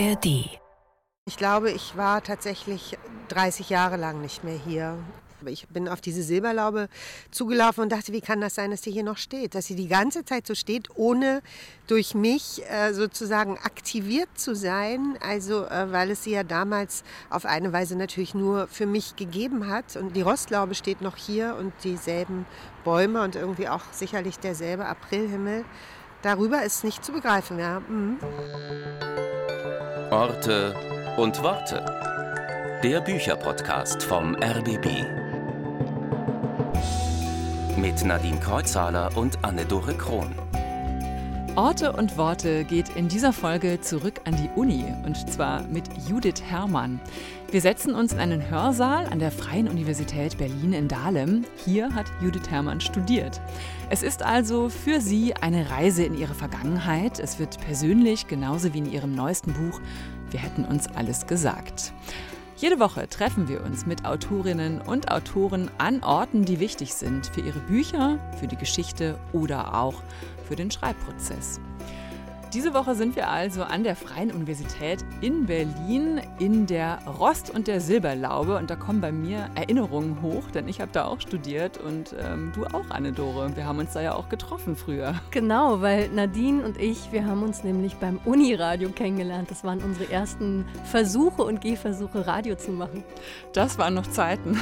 ARD. Ich glaube, ich war tatsächlich 30 Jahre lang nicht mehr hier. Ich bin auf diese Silberlaube zugelaufen und dachte, wie kann das sein, dass die hier noch steht? Dass sie die ganze Zeit so steht, ohne durch mich äh, sozusagen aktiviert zu sein. Also, äh, weil es sie ja damals auf eine Weise natürlich nur für mich gegeben hat. Und die Rostlaube steht noch hier und dieselben Bäume und irgendwie auch sicherlich derselbe Aprilhimmel. Darüber ist nicht zu begreifen, ja. Mhm. Orte und Worte. Der Bücherpodcast vom RBB. Mit Nadine Kreuzhaler und Anne-Dore Krohn. Orte und Worte geht in dieser Folge zurück an die Uni und zwar mit Judith Herrmann. Wir setzen uns in einen Hörsaal an der Freien Universität Berlin in Dahlem. Hier hat Judith Herrmann studiert. Es ist also für sie eine Reise in ihre Vergangenheit. Es wird persönlich, genauso wie in ihrem neuesten Buch Wir hätten uns alles gesagt. Jede Woche treffen wir uns mit Autorinnen und Autoren an Orten, die wichtig sind für ihre Bücher, für die Geschichte oder auch für den Schreibprozess. Diese Woche sind wir also an der Freien Universität in Berlin in der Rost- und der Silberlaube. Und da kommen bei mir Erinnerungen hoch, denn ich habe da auch studiert und ähm, du auch, Anne-Dore. Wir haben uns da ja auch getroffen früher. Genau, weil Nadine und ich, wir haben uns nämlich beim Uniradio kennengelernt. Das waren unsere ersten Versuche und Gehversuche, Radio zu machen. Das waren noch Zeiten.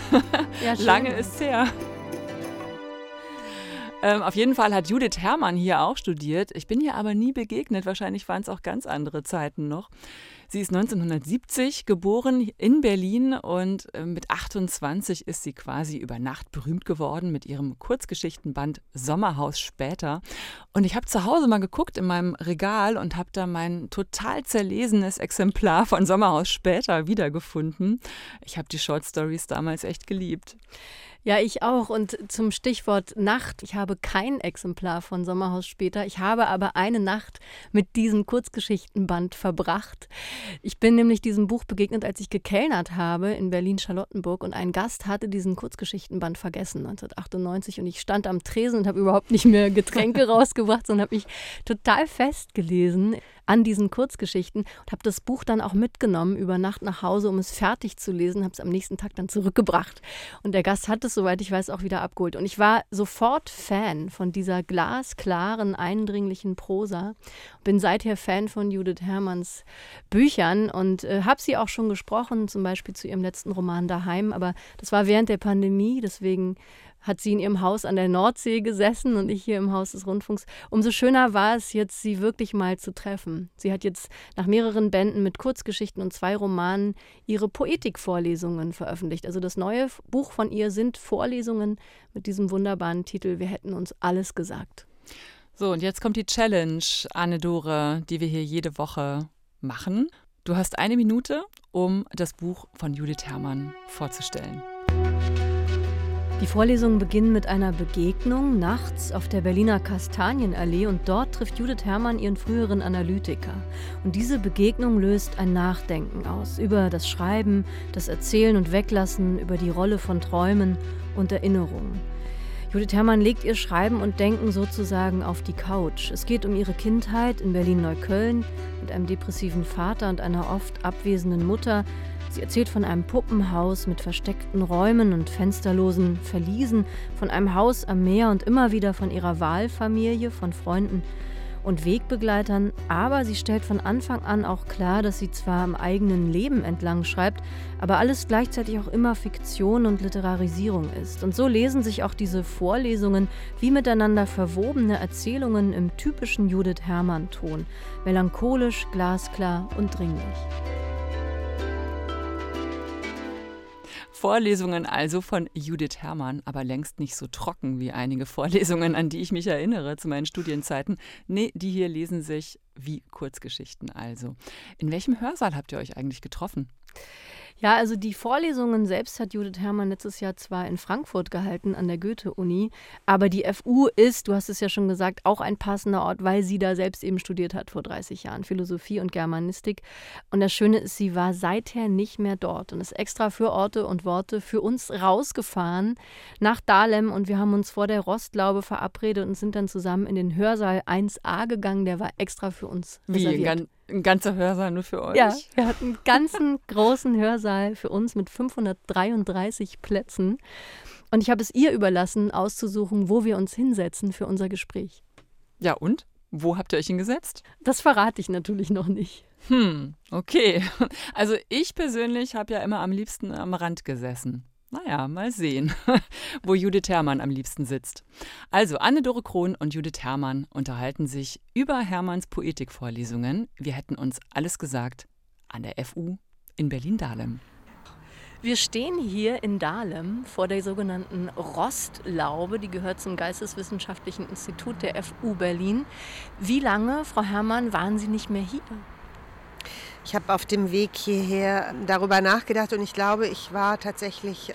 Ja, Lange ist her. Ähm, auf jeden Fall hat Judith Herrmann hier auch studiert. Ich bin ihr aber nie begegnet. Wahrscheinlich waren es auch ganz andere Zeiten noch. Sie ist 1970 geboren in Berlin und äh, mit 28 ist sie quasi über Nacht berühmt geworden mit ihrem Kurzgeschichtenband Sommerhaus später. Und ich habe zu Hause mal geguckt in meinem Regal und habe da mein total zerlesenes Exemplar von Sommerhaus später wiedergefunden. Ich habe die Short Stories damals echt geliebt. Ja, ich auch. Und zum Stichwort Nacht. Ich habe kein Exemplar von Sommerhaus später. Ich habe aber eine Nacht mit diesem Kurzgeschichtenband verbracht. Ich bin nämlich diesem Buch begegnet, als ich gekellnert habe in Berlin-Charlottenburg und ein Gast hatte diesen Kurzgeschichtenband vergessen 1998 und ich stand am Tresen und habe überhaupt nicht mehr Getränke rausgebracht, sondern habe mich total festgelesen an diesen Kurzgeschichten und habe das Buch dann auch mitgenommen über Nacht nach Hause, um es fertig zu lesen, habe es am nächsten Tag dann zurückgebracht. Und der Gast hat es, soweit ich weiß, auch wieder abgeholt. Und ich war sofort Fan von dieser glasklaren, eindringlichen Prosa. Bin seither Fan von Judith Herrmanns Büchern und äh, habe sie auch schon gesprochen, zum Beispiel zu ihrem letzten Roman Daheim. Aber das war während der Pandemie, deswegen hat sie in ihrem Haus an der Nordsee gesessen und ich hier im Haus des Rundfunks. Umso schöner war es jetzt, sie wirklich mal zu treffen. Sie hat jetzt nach mehreren Bänden mit Kurzgeschichten und zwei Romanen ihre Poetikvorlesungen veröffentlicht. Also das neue Buch von ihr sind Vorlesungen mit diesem wunderbaren Titel Wir hätten uns alles gesagt. So, und jetzt kommt die Challenge, Anne-Dore, die wir hier jede Woche machen. Du hast eine Minute, um das Buch von Judith Herrmann vorzustellen. Die Vorlesungen beginnen mit einer Begegnung nachts auf der Berliner Kastanienallee und dort trifft Judith Herrmann ihren früheren Analytiker. Und diese Begegnung löst ein Nachdenken aus über das Schreiben, das Erzählen und Weglassen, über die Rolle von Träumen und Erinnerungen. Judith Herrmann legt ihr Schreiben und Denken sozusagen auf die Couch. Es geht um ihre Kindheit in Berlin-Neukölln mit einem depressiven Vater und einer oft abwesenden Mutter, Sie erzählt von einem Puppenhaus mit versteckten Räumen und fensterlosen Verliesen, von einem Haus am Meer und immer wieder von ihrer Wahlfamilie, von Freunden und Wegbegleitern, aber sie stellt von Anfang an auch klar, dass sie zwar im eigenen Leben entlang schreibt, aber alles gleichzeitig auch immer Fiktion und Literarisierung ist. Und so lesen sich auch diese Vorlesungen wie miteinander verwobene Erzählungen im typischen Judith Herrmann-Ton, melancholisch, glasklar und dringlich. Vorlesungen also von Judith Herrmann, aber längst nicht so trocken wie einige Vorlesungen, an die ich mich erinnere zu meinen Studienzeiten. Nee, die hier lesen sich wie Kurzgeschichten also. In welchem Hörsaal habt ihr euch eigentlich getroffen? Ja, also die Vorlesungen selbst hat Judith Herrmann letztes Jahr zwar in Frankfurt gehalten, an der Goethe-Uni, aber die FU ist, du hast es ja schon gesagt, auch ein passender Ort, weil sie da selbst eben studiert hat vor 30 Jahren, Philosophie und Germanistik. Und das Schöne ist, sie war seither nicht mehr dort und ist extra für Orte und Worte für uns rausgefahren nach Dahlem und wir haben uns vor der Rostlaube verabredet und sind dann zusammen in den Hörsaal 1a gegangen, der war extra für uns Wie, reserviert. Ein ganzer Hörsaal nur für euch? Ja, wir hatten einen ganzen großen Hörsaal für uns mit 533 Plätzen. Und ich habe es ihr überlassen, auszusuchen, wo wir uns hinsetzen für unser Gespräch. Ja, und? Wo habt ihr euch hingesetzt? Das verrate ich natürlich noch nicht. Hm, okay. Also ich persönlich habe ja immer am liebsten am Rand gesessen. Naja, mal sehen, wo Judith Herrmann am liebsten sitzt. Also Anne-Dore Krohn und Judith Herrmann unterhalten sich über Hermanns Poetikvorlesungen. Wir hätten uns alles gesagt an der FU in Berlin-Dahlem. Wir stehen hier in Dahlem vor der sogenannten Rostlaube, die gehört zum Geisteswissenschaftlichen Institut der FU Berlin. Wie lange, Frau Herrmann, waren Sie nicht mehr hier? Ich habe auf dem Weg hierher darüber nachgedacht und ich glaube, ich war tatsächlich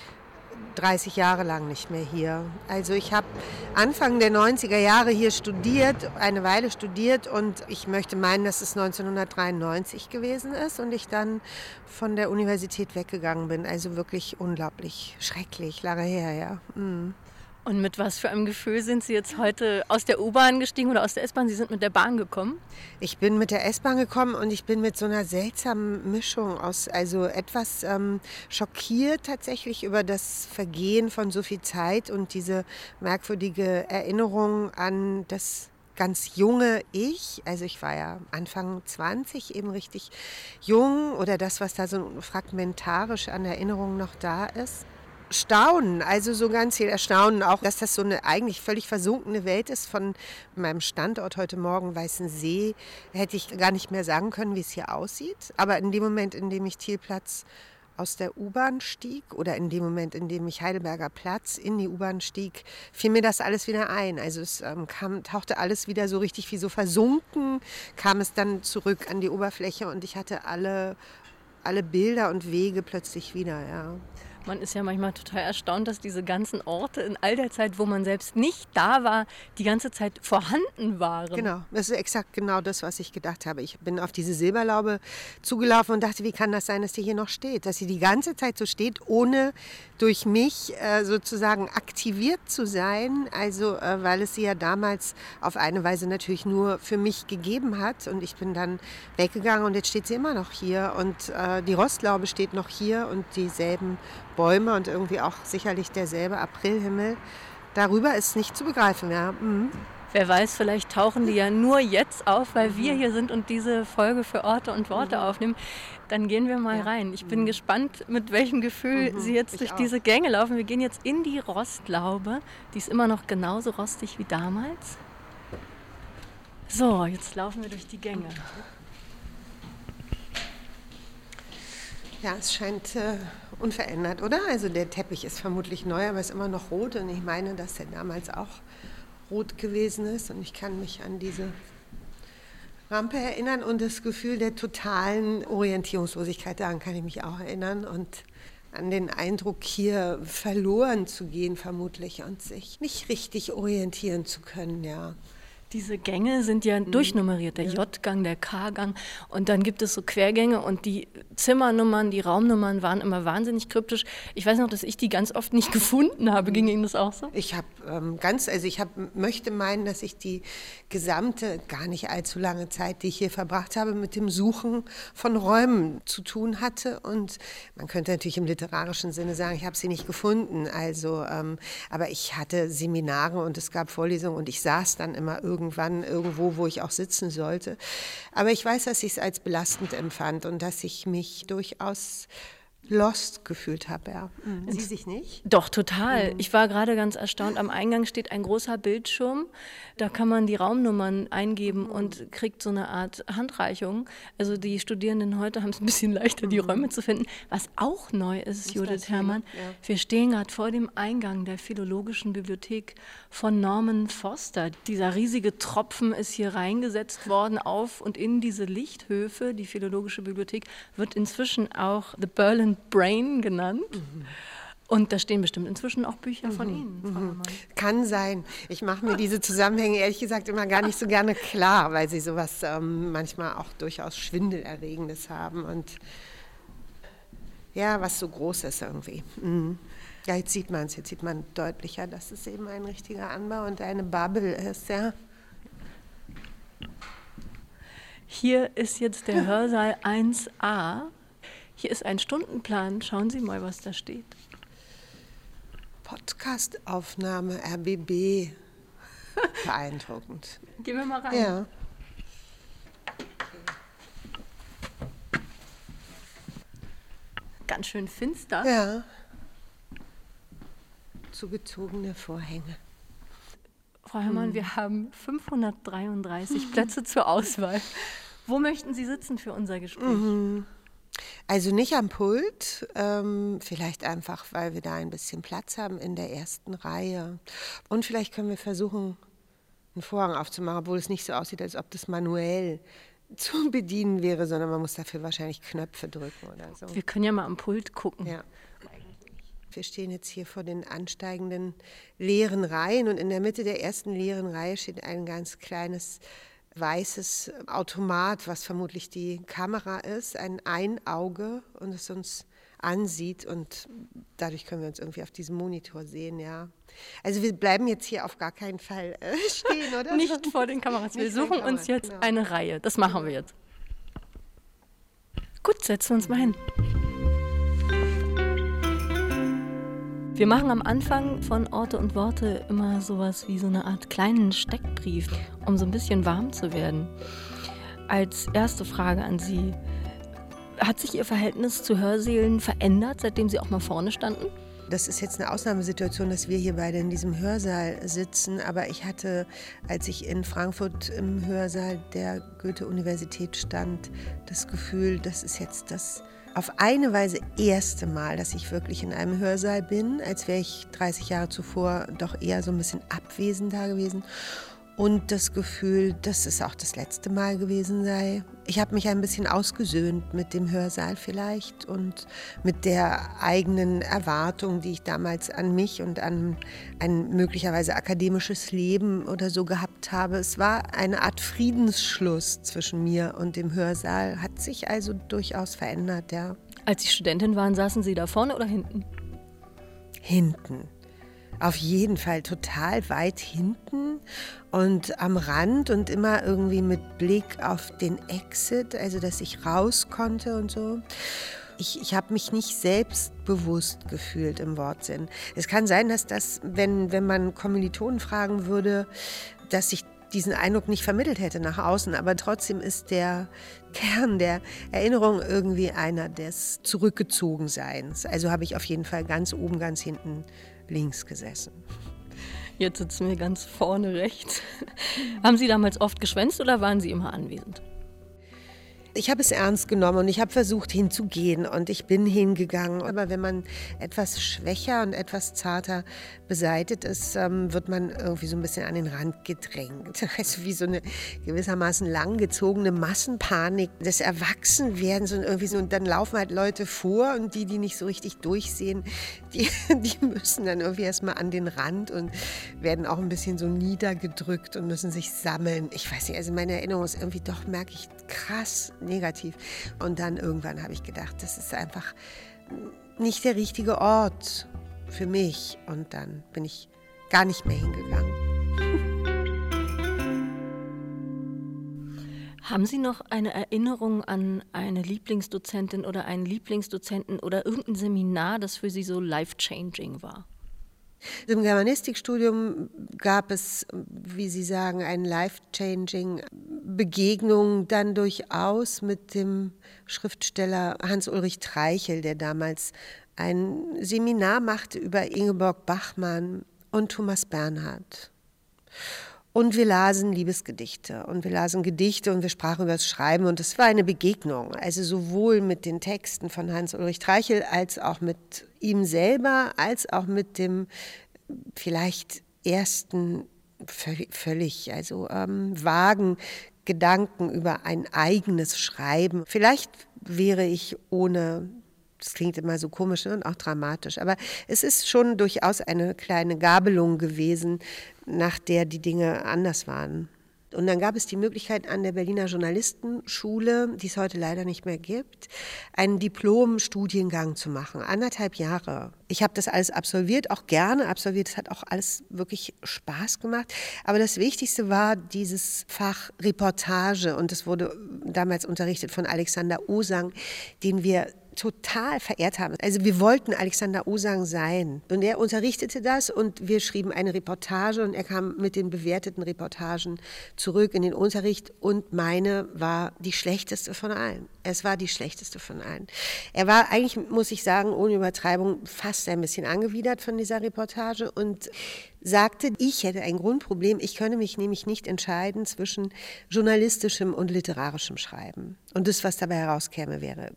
30 Jahre lang nicht mehr hier. Also ich habe Anfang der 90er Jahre hier studiert, eine Weile studiert und ich möchte meinen, dass es 1993 gewesen ist und ich dann von der Universität weggegangen bin. Also wirklich unglaublich schrecklich, lange her, ja. Mhm. Und mit was für einem Gefühl sind Sie jetzt heute aus der U-Bahn gestiegen oder aus der S-Bahn? Sie sind mit der Bahn gekommen? Ich bin mit der S-Bahn gekommen und ich bin mit so einer seltsamen Mischung aus, also etwas ähm, schockiert tatsächlich über das Vergehen von so viel Zeit und diese merkwürdige Erinnerung an das ganz junge Ich, also ich war ja Anfang 20, eben richtig jung oder das, was da so fragmentarisch an Erinnerungen noch da ist. Staunen, also so ganz viel Erstaunen auch, dass das so eine eigentlich völlig versunkene Welt ist. Von meinem Standort heute Morgen Weißensee hätte ich gar nicht mehr sagen können, wie es hier aussieht. Aber in dem Moment, in dem ich Thielplatz aus der U-Bahn stieg oder in dem Moment, in dem ich Heidelberger Platz in die U-Bahn stieg, fiel mir das alles wieder ein. Also es ähm, kam, tauchte alles wieder so richtig wie so versunken, kam es dann zurück an die Oberfläche und ich hatte alle, alle Bilder und Wege plötzlich wieder, ja. Man ist ja manchmal total erstaunt, dass diese ganzen Orte in all der Zeit, wo man selbst nicht da war, die ganze Zeit vorhanden waren. Genau, das ist exakt genau das, was ich gedacht habe. Ich bin auf diese Silberlaube zugelaufen und dachte, wie kann das sein, dass die hier noch steht? Dass sie die ganze Zeit so steht, ohne durch mich äh, sozusagen aktiviert zu sein. Also, äh, weil es sie ja damals auf eine Weise natürlich nur für mich gegeben hat. Und ich bin dann weggegangen und jetzt steht sie immer noch hier. Und äh, die Rostlaube steht noch hier und dieselben Bäume und irgendwie auch sicherlich derselbe Aprilhimmel. Darüber ist nicht zu begreifen, ja. Mhm. Wer weiß, vielleicht tauchen die ja nur jetzt auf, weil wir mhm. hier sind und diese Folge für Orte und Worte mhm. aufnehmen. Dann gehen wir mal ja. rein. Ich bin mhm. gespannt, mit welchem Gefühl mhm. Sie jetzt ich durch auch. diese Gänge laufen. Wir gehen jetzt in die Rostlaube. Die ist immer noch genauso rostig wie damals. So, jetzt laufen wir durch die Gänge. Ja, es scheint äh, unverändert, oder? Also der Teppich ist vermutlich neu, aber ist immer noch rot. Und ich meine, dass der damals auch rot gewesen ist. Und ich kann mich an diese Rampe erinnern und das Gefühl der totalen Orientierungslosigkeit, daran kann ich mich auch erinnern. Und an den Eindruck, hier verloren zu gehen, vermutlich, und sich nicht richtig orientieren zu können, ja. Diese Gänge sind ja mhm. durchnummeriert, der J-Gang, der K-Gang und dann gibt es so Quergänge und die Zimmernummern, die Raumnummern waren immer wahnsinnig kryptisch. Ich weiß noch, dass ich die ganz oft nicht gefunden habe. Ging Ihnen das auch so? Ich habe ähm, ganz, also ich hab, möchte meinen, dass ich die gesamte, gar nicht allzu lange Zeit, die ich hier verbracht habe, mit dem Suchen von Räumen zu tun hatte und man könnte natürlich im literarischen Sinne sagen, ich habe sie nicht gefunden. Also, ähm, aber ich hatte Seminare und es gab Vorlesungen und ich saß dann immer irgendwie irgendwann irgendwo, wo ich auch sitzen sollte. Aber ich weiß, dass ich es als belastend empfand und dass ich mich durchaus lost gefühlt habe. Ja. Mhm. Sie sich nicht? Doch, total. Mhm. Ich war gerade ganz erstaunt. Am Eingang steht ein großer Bildschirm. Da kann man die Raumnummern eingeben mhm. und kriegt so eine Art Handreichung. Also die Studierenden heute haben es ein bisschen leichter, die mhm. Räume zu finden. Was auch neu ist, ist Judith Herrmann, ja. wir stehen gerade vor dem Eingang der Philologischen Bibliothek von Norman Foster. Dieser riesige Tropfen ist hier reingesetzt worden auf und in diese Lichthöfe. Die Philologische Bibliothek wird inzwischen auch The Berlin Brain genannt. Mhm. Und da stehen bestimmt inzwischen auch Bücher von mhm. Ihnen, Frau mhm. Kann sein. Ich mache mir diese Zusammenhänge ehrlich gesagt immer gar nicht so gerne klar, weil sie sowas ähm, manchmal auch durchaus Schwindelerregendes haben und ja, was so groß ist irgendwie. Mhm. Ja, jetzt sieht man es, jetzt sieht man deutlicher, dass es eben ein richtiger Anbau und eine Bubble ist, ja. Hier ist jetzt der Hörsaal 1a. Hier ist ein Stundenplan. Schauen Sie mal, was da steht. Podcastaufnahme RBB. Beeindruckend. Gehen wir mal rein. Ja. Ganz schön finster. Ja. Zugezogene Vorhänge. Frau Herrmann, Hm. wir haben 533 Plätze zur Auswahl. Wo möchten Sie sitzen für unser Gespräch? Mhm. Also nicht am Pult, ähm, vielleicht einfach, weil wir da ein bisschen Platz haben in der ersten Reihe. Und vielleicht können wir versuchen, einen Vorhang aufzumachen, obwohl es nicht so aussieht, als ob das manuell zu bedienen wäre, sondern man muss dafür wahrscheinlich Knöpfe drücken oder so. Wir können ja mal am Pult gucken. Ja. Wir stehen jetzt hier vor den ansteigenden leeren Reihen und in der Mitte der ersten leeren Reihe steht ein ganz kleines weißes Automat, was vermutlich die Kamera ist, ein Einauge und es uns ansieht und dadurch können wir uns irgendwie auf diesem Monitor sehen, ja. Also wir bleiben jetzt hier auf gar keinen Fall äh, stehen, oder? Nicht vor den Kameras. Wir Nicht suchen uns Kameras, jetzt genau. eine Reihe. Das machen wir jetzt. Gut, setzen wir uns mal hin. Wir machen am Anfang von Orte und Worte immer sowas wie so eine Art kleinen Steckbrief, um so ein bisschen warm zu werden. Als erste Frage an Sie. Hat sich Ihr Verhältnis zu Hörsälen verändert, seitdem Sie auch mal vorne standen? Das ist jetzt eine Ausnahmesituation, dass wir hier beide in diesem Hörsaal sitzen. Aber ich hatte, als ich in Frankfurt im Hörsaal der Goethe-Universität stand, das Gefühl, das ist jetzt das auf eine Weise erste Mal, dass ich wirklich in einem Hörsaal bin, als wäre ich 30 Jahre zuvor doch eher so ein bisschen abwesend da gewesen. Und das Gefühl, dass es auch das letzte Mal gewesen sei. Ich habe mich ein bisschen ausgesöhnt mit dem Hörsaal vielleicht und mit der eigenen Erwartung, die ich damals an mich und an ein möglicherweise akademisches Leben oder so gehabt habe. Es war eine Art Friedensschluss zwischen mir und dem Hörsaal, hat sich also durchaus verändert, ja. Als Sie Studentin waren, saßen Sie da vorne oder hinten? Hinten. Auf jeden Fall total weit hinten und am Rand und immer irgendwie mit Blick auf den Exit, also dass ich raus konnte und so. Ich, ich habe mich nicht selbstbewusst gefühlt im Wortsinn. Es kann sein, dass das, wenn, wenn man Kommilitonen fragen würde, dass ich diesen Eindruck nicht vermittelt hätte nach außen, aber trotzdem ist der Kern der Erinnerung irgendwie einer des Zurückgezogenseins. Also habe ich auf jeden Fall ganz oben, ganz hinten links gesessen. Jetzt sitzen wir ganz vorne rechts. Haben Sie damals oft geschwänzt oder waren Sie immer anwesend? Ich habe es ernst genommen und ich habe versucht hinzugehen und ich bin hingegangen. Aber wenn man etwas schwächer und etwas zarter beseitet ist, ähm, wird man irgendwie so ein bisschen an den Rand gedrängt. Also wie so eine gewissermaßen langgezogene Massenpanik des Erwachsenwerdens und irgendwie so. Und dann laufen halt Leute vor und die, die nicht so richtig durchsehen, die, die müssen dann irgendwie erstmal an den Rand und werden auch ein bisschen so niedergedrückt und müssen sich sammeln. Ich weiß nicht, also meine Erinnerung ist irgendwie doch, merke ich, krass negativ. Und dann irgendwann habe ich gedacht, das ist einfach nicht der richtige Ort für mich. Und dann bin ich gar nicht mehr hingegangen. Haben Sie noch eine Erinnerung an eine Lieblingsdozentin oder einen Lieblingsdozenten oder irgendein Seminar, das für Sie so life-changing war? Im Germanistikstudium gab es, wie Sie sagen, eine life-changing Begegnung dann durchaus mit dem Schriftsteller Hans-Ulrich Treichel, der damals ein Seminar machte über Ingeborg Bachmann und Thomas Bernhard. Und wir lasen Liebesgedichte und wir lasen Gedichte und wir sprachen über das Schreiben und es war eine Begegnung. Also sowohl mit den Texten von Hans-Ulrich Treichel als auch mit ihm selber, als auch mit dem vielleicht ersten völlig, also ähm, vagen Gedanken über ein eigenes Schreiben. Vielleicht wäre ich ohne das klingt immer so komisch und auch dramatisch, aber es ist schon durchaus eine kleine Gabelung gewesen, nach der die Dinge anders waren. Und dann gab es die Möglichkeit an der Berliner Journalistenschule, die es heute leider nicht mehr gibt, einen Diplom-Studiengang zu machen. Anderthalb Jahre. Ich habe das alles absolviert, auch gerne absolviert. Es hat auch alles wirklich Spaß gemacht. Aber das Wichtigste war dieses Fach Reportage. Und es wurde damals unterrichtet von Alexander Osang, den wir total verehrt haben. Also wir wollten Alexander Osang sein. Und er unterrichtete das und wir schrieben eine Reportage und er kam mit den bewerteten Reportagen zurück in den Unterricht und meine war die schlechteste von allen. Es war die schlechteste von allen. Er war eigentlich, muss ich sagen, ohne Übertreibung fast ein bisschen angewidert von dieser Reportage und sagte, ich hätte ein Grundproblem, ich könne mich nämlich nicht entscheiden zwischen journalistischem und literarischem Schreiben. Und das, was dabei herauskäme, wäre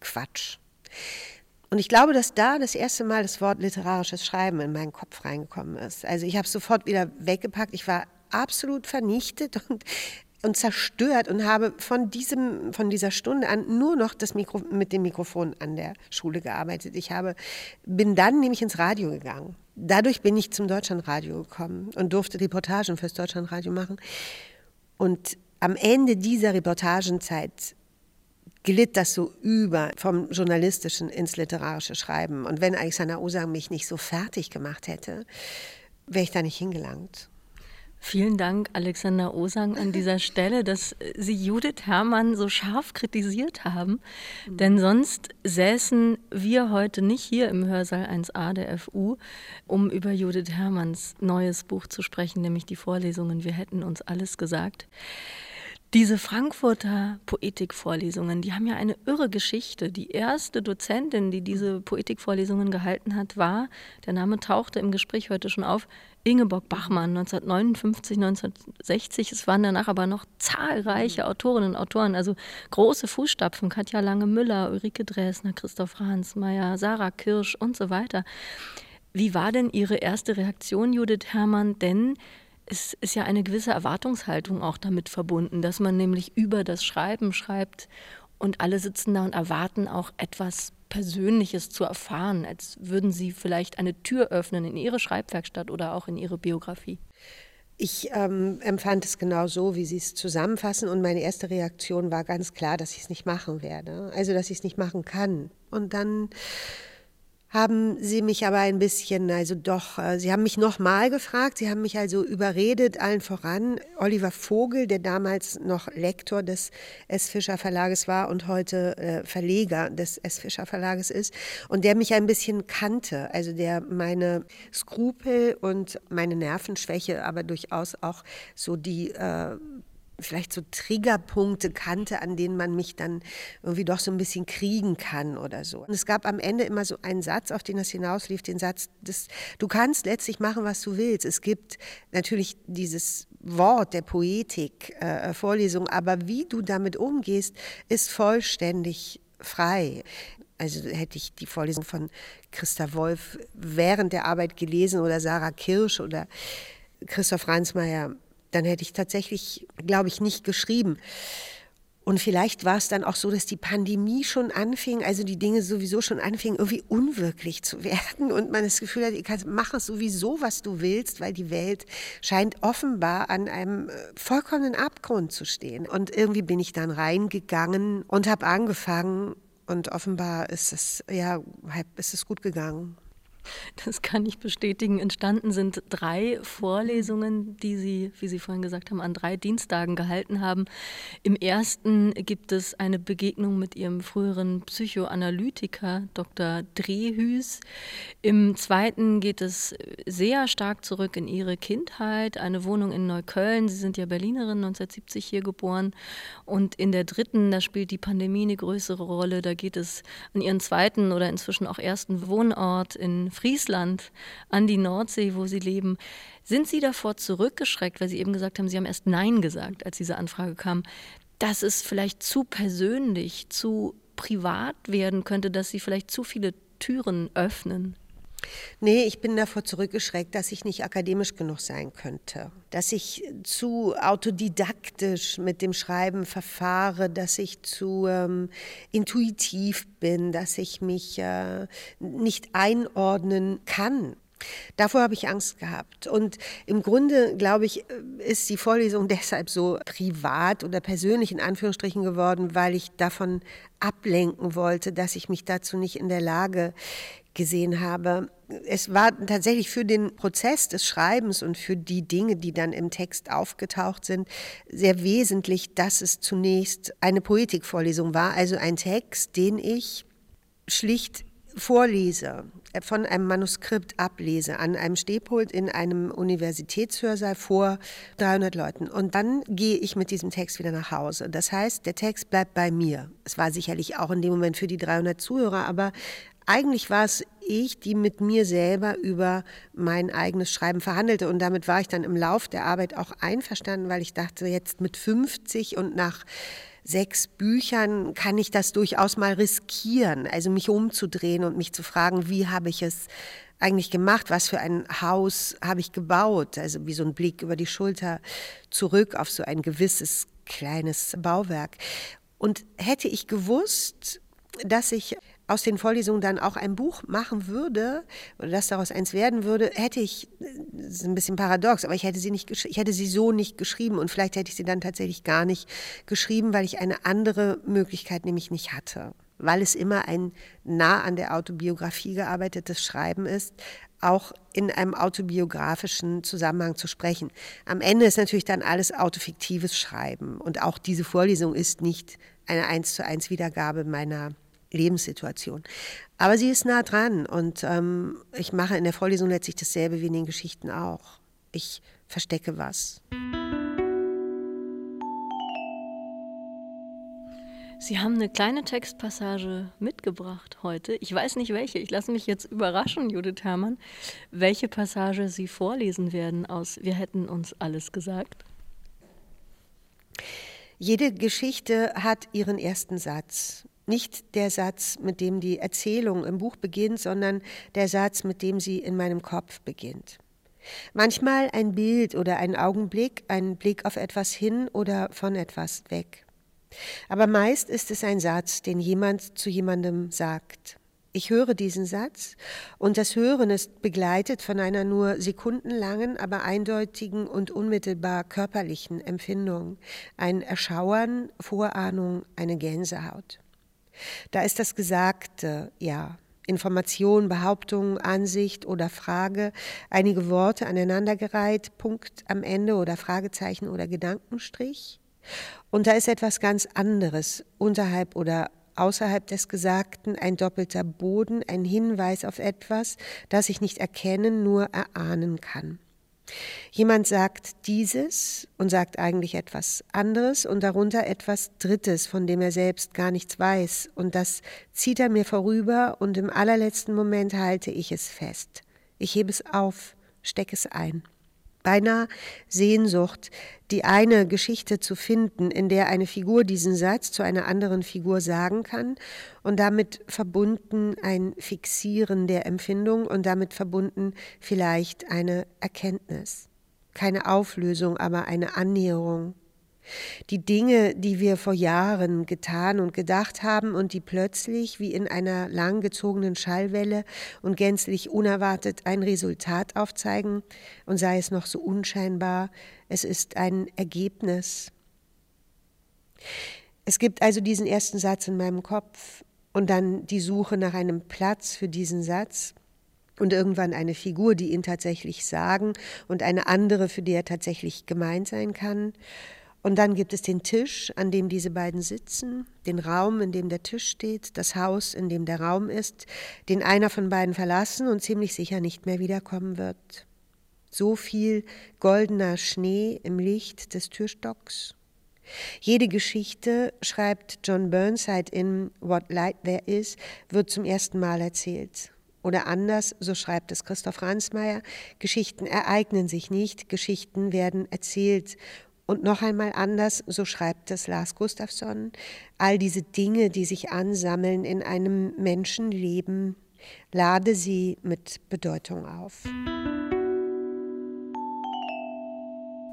Quatsch. Und ich glaube, dass da das erste Mal das Wort literarisches Schreiben in meinen Kopf reingekommen ist. Also ich habe es sofort wieder weggepackt. Ich war absolut vernichtet und, und zerstört und habe von, diesem, von dieser Stunde an nur noch das Mikro, mit dem Mikrofon an der Schule gearbeitet. Ich habe, bin dann nämlich ins Radio gegangen. Dadurch bin ich zum Deutschlandradio gekommen und durfte Reportagen fürs Deutschlandradio machen. Und am Ende dieser Reportagenzeit glitt das so über vom journalistischen ins literarische Schreiben. Und wenn Alexander Osang mich nicht so fertig gemacht hätte, wäre ich da nicht hingelangt. Vielen Dank, Alexander Osang, an dieser Stelle, dass Sie Judith Herrmann so scharf kritisiert haben. Mhm. Denn sonst säßen wir heute nicht hier im Hörsaal 1a der FU, um über Judith Herrmanns neues Buch zu sprechen, nämlich die Vorlesungen. Wir hätten uns alles gesagt. Diese Frankfurter Poetikvorlesungen, die haben ja eine irre Geschichte. Die erste Dozentin, die diese Poetikvorlesungen gehalten hat, war, der Name tauchte im Gespräch heute schon auf, Ingeborg Bachmann 1959, 1960. Es waren danach aber noch zahlreiche Autorinnen und Autoren, also große Fußstapfen, Katja Lange-Müller, Ulrike Dresner, Christoph Ransmayr, Sarah Kirsch und so weiter. Wie war denn Ihre erste Reaktion, Judith Herrmann? Denn es ist ja eine gewisse Erwartungshaltung auch damit verbunden, dass man nämlich über das Schreiben schreibt und alle sitzen da und erwarten auch etwas Persönliches zu erfahren, als würden sie vielleicht eine Tür öffnen in ihre Schreibwerkstatt oder auch in ihre Biografie. Ich ähm, empfand es genau so, wie Sie es zusammenfassen. Und meine erste Reaktion war ganz klar, dass ich es nicht machen werde. Also, dass ich es nicht machen kann. Und dann haben sie mich aber ein bisschen, also doch, äh, sie haben mich nochmal gefragt, sie haben mich also überredet, allen voran. Oliver Vogel, der damals noch Lektor des S. Fischer Verlages war und heute äh, Verleger des S. Fischer Verlages ist und der mich ein bisschen kannte, also der meine Skrupel und meine Nervenschwäche, aber durchaus auch so die äh, vielleicht so Triggerpunkte kannte, an denen man mich dann irgendwie doch so ein bisschen kriegen kann oder so. Und es gab am Ende immer so einen Satz, auf den das hinauslief, den Satz, des, du kannst letztlich machen, was du willst. Es gibt natürlich dieses Wort der Poetik, äh, Vorlesung, aber wie du damit umgehst, ist vollständig frei. Also hätte ich die Vorlesung von Christa Wolf während der Arbeit gelesen oder Sarah Kirsch oder Christoph Reinsmeier dann hätte ich tatsächlich, glaube ich, nicht geschrieben. Und vielleicht war es dann auch so, dass die Pandemie schon anfing, also die Dinge sowieso schon anfingen, irgendwie unwirklich zu werden und man das Gefühl hat, ich kann machen sowieso, was du willst, weil die Welt scheint offenbar an einem äh, vollkommenen Abgrund zu stehen. Und irgendwie bin ich dann reingegangen und habe angefangen und offenbar ist es, ja, ist es gut gegangen. Das kann ich bestätigen. Entstanden sind drei Vorlesungen, die Sie, wie Sie vorhin gesagt haben, an drei Dienstagen gehalten haben. Im ersten gibt es eine Begegnung mit Ihrem früheren Psychoanalytiker, Dr. Drehhüs. Im zweiten geht es sehr stark zurück in Ihre Kindheit, eine Wohnung in Neukölln. Sie sind ja Berlinerin, 1970 hier geboren. Und in der dritten, da spielt die Pandemie eine größere Rolle. Da geht es an Ihren zweiten oder inzwischen auch ersten Wohnort Friesland an die Nordsee, wo Sie leben. Sind Sie davor zurückgeschreckt, weil Sie eben gesagt haben, Sie haben erst Nein gesagt, als diese Anfrage kam, dass es vielleicht zu persönlich, zu privat werden könnte, dass Sie vielleicht zu viele Türen öffnen? Nee, ich bin davor zurückgeschreckt, dass ich nicht akademisch genug sein könnte, dass ich zu autodidaktisch mit dem Schreiben verfahre, dass ich zu ähm, intuitiv bin, dass ich mich äh, nicht einordnen kann. Davor habe ich Angst gehabt. Und im Grunde, glaube ich, ist die Vorlesung deshalb so privat oder persönlich in Anführungsstrichen geworden, weil ich davon ablenken wollte, dass ich mich dazu nicht in der Lage gesehen habe. Es war tatsächlich für den Prozess des Schreibens und für die Dinge, die dann im Text aufgetaucht sind, sehr wesentlich, dass es zunächst eine Poetikvorlesung war, also ein Text, den ich schlicht vorlese, von einem Manuskript ablese, an einem Stehpult in einem Universitätshörsaal vor 300 Leuten. Und dann gehe ich mit diesem Text wieder nach Hause. Das heißt, der Text bleibt bei mir. Es war sicherlich auch in dem Moment für die 300 Zuhörer, aber eigentlich war es ich, die mit mir selber über mein eigenes Schreiben verhandelte. Und damit war ich dann im Lauf der Arbeit auch einverstanden, weil ich dachte, jetzt mit 50 und nach sechs Büchern kann ich das durchaus mal riskieren, also mich umzudrehen und mich zu fragen, wie habe ich es eigentlich gemacht, was für ein Haus habe ich gebaut, also wie so ein Blick über die Schulter zurück auf so ein gewisses kleines Bauwerk. Und hätte ich gewusst, dass ich aus den Vorlesungen dann auch ein Buch machen würde oder dass daraus eins werden würde, hätte ich, das ist ein bisschen paradox, aber ich hätte sie nicht, ich hätte sie so nicht geschrieben und vielleicht hätte ich sie dann tatsächlich gar nicht geschrieben, weil ich eine andere Möglichkeit nämlich nicht hatte, weil es immer ein nah an der Autobiografie gearbeitetes Schreiben ist, auch in einem autobiografischen Zusammenhang zu sprechen. Am Ende ist natürlich dann alles autofiktives Schreiben und auch diese Vorlesung ist nicht eine eins zu eins Wiedergabe meiner Lebenssituation. Aber sie ist nah dran und ähm, ich mache in der Vorlesung letztlich dasselbe wie in den Geschichten auch. Ich verstecke was. Sie haben eine kleine Textpassage mitgebracht heute. Ich weiß nicht welche. Ich lasse mich jetzt überraschen, Judith Herrmann, welche Passage Sie vorlesen werden aus Wir hätten uns alles gesagt. Jede Geschichte hat ihren ersten Satz. Nicht der Satz, mit dem die Erzählung im Buch beginnt, sondern der Satz, mit dem sie in meinem Kopf beginnt. Manchmal ein Bild oder ein Augenblick, ein Blick auf etwas hin oder von etwas weg. Aber meist ist es ein Satz, den jemand zu jemandem sagt. Ich höre diesen Satz und das Hören ist begleitet von einer nur sekundenlangen, aber eindeutigen und unmittelbar körperlichen Empfindung, ein Erschauern, Vorahnung, eine Gänsehaut. Da ist das Gesagte, ja, Information, Behauptung, Ansicht oder Frage, einige Worte aneinandergereiht, Punkt am Ende oder Fragezeichen oder Gedankenstrich. Und da ist etwas ganz anderes, unterhalb oder außerhalb des Gesagten, ein doppelter Boden, ein Hinweis auf etwas, das ich nicht erkennen, nur erahnen kann. Jemand sagt dieses und sagt eigentlich etwas anderes und darunter etwas Drittes, von dem er selbst gar nichts weiß. Und das zieht er mir vorüber und im allerletzten Moment halte ich es fest. Ich hebe es auf, stecke es ein beinahe Sehnsucht, die eine Geschichte zu finden, in der eine Figur diesen Satz zu einer anderen Figur sagen kann und damit verbunden ein Fixieren der Empfindung und damit verbunden vielleicht eine Erkenntnis. Keine Auflösung, aber eine Annäherung. Die Dinge, die wir vor Jahren getan und gedacht haben und die plötzlich wie in einer langgezogenen Schallwelle und gänzlich unerwartet ein Resultat aufzeigen, und sei es noch so unscheinbar, es ist ein Ergebnis. Es gibt also diesen ersten Satz in meinem Kopf und dann die Suche nach einem Platz für diesen Satz und irgendwann eine Figur, die ihn tatsächlich sagen und eine andere, für die er tatsächlich gemeint sein kann. Und dann gibt es den Tisch, an dem diese beiden sitzen, den Raum, in dem der Tisch steht, das Haus, in dem der Raum ist, den einer von beiden verlassen und ziemlich sicher nicht mehr wiederkommen wird. So viel goldener Schnee im Licht des Türstocks. Jede Geschichte, schreibt John Burnside in What Light There Is, wird zum ersten Mal erzählt. Oder anders, so schreibt es Christoph Ransmayr, Geschichten ereignen sich nicht, Geschichten werden erzählt und noch einmal anders, so schreibt es Lars Gustafsson, all diese Dinge, die sich ansammeln in einem Menschenleben, lade sie mit Bedeutung auf.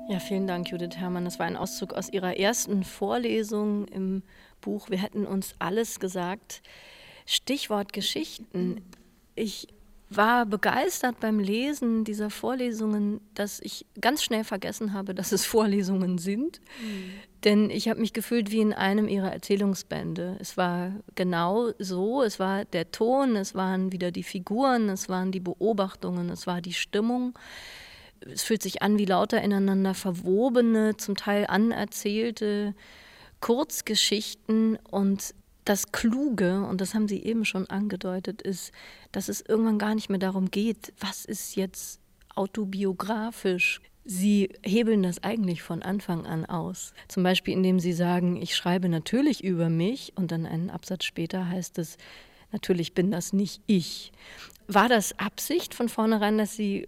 Ja, vielen Dank, Judith Herrmann. Das war ein Auszug aus Ihrer ersten Vorlesung im Buch Wir hätten uns alles gesagt. Stichwort Geschichten. Ich war begeistert beim Lesen dieser Vorlesungen, dass ich ganz schnell vergessen habe, dass es Vorlesungen sind. Mhm. Denn ich habe mich gefühlt wie in einem ihrer Erzählungsbände. Es war genau so, es war der Ton, es waren wieder die Figuren, es waren die Beobachtungen, es war die Stimmung. Es fühlt sich an wie lauter ineinander verwobene, zum Teil anerzählte Kurzgeschichten und das Kluge, und das haben Sie eben schon angedeutet, ist, dass es irgendwann gar nicht mehr darum geht, was ist jetzt autobiografisch. Sie hebeln das eigentlich von Anfang an aus. Zum Beispiel, indem Sie sagen, ich schreibe natürlich über mich und dann einen Absatz später heißt es, natürlich bin das nicht ich. War das Absicht von vornherein, dass Sie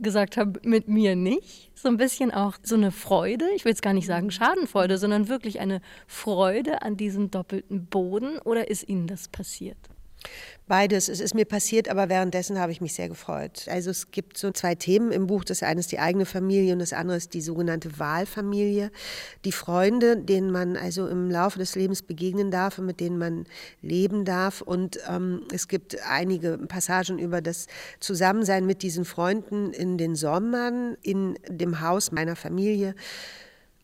gesagt habe, mit mir nicht. So ein bisschen auch so eine Freude, ich will jetzt gar nicht sagen Schadenfreude, sondern wirklich eine Freude an diesem doppelten Boden. Oder ist Ihnen das passiert? Beides. Es ist mir passiert, aber währenddessen habe ich mich sehr gefreut. Also es gibt so zwei Themen im Buch. Das eine ist die eigene Familie und das andere ist die sogenannte Wahlfamilie. Die Freunde, denen man also im Laufe des Lebens begegnen darf und mit denen man leben darf. Und ähm, es gibt einige Passagen über das Zusammensein mit diesen Freunden in den Sommern, in dem Haus meiner Familie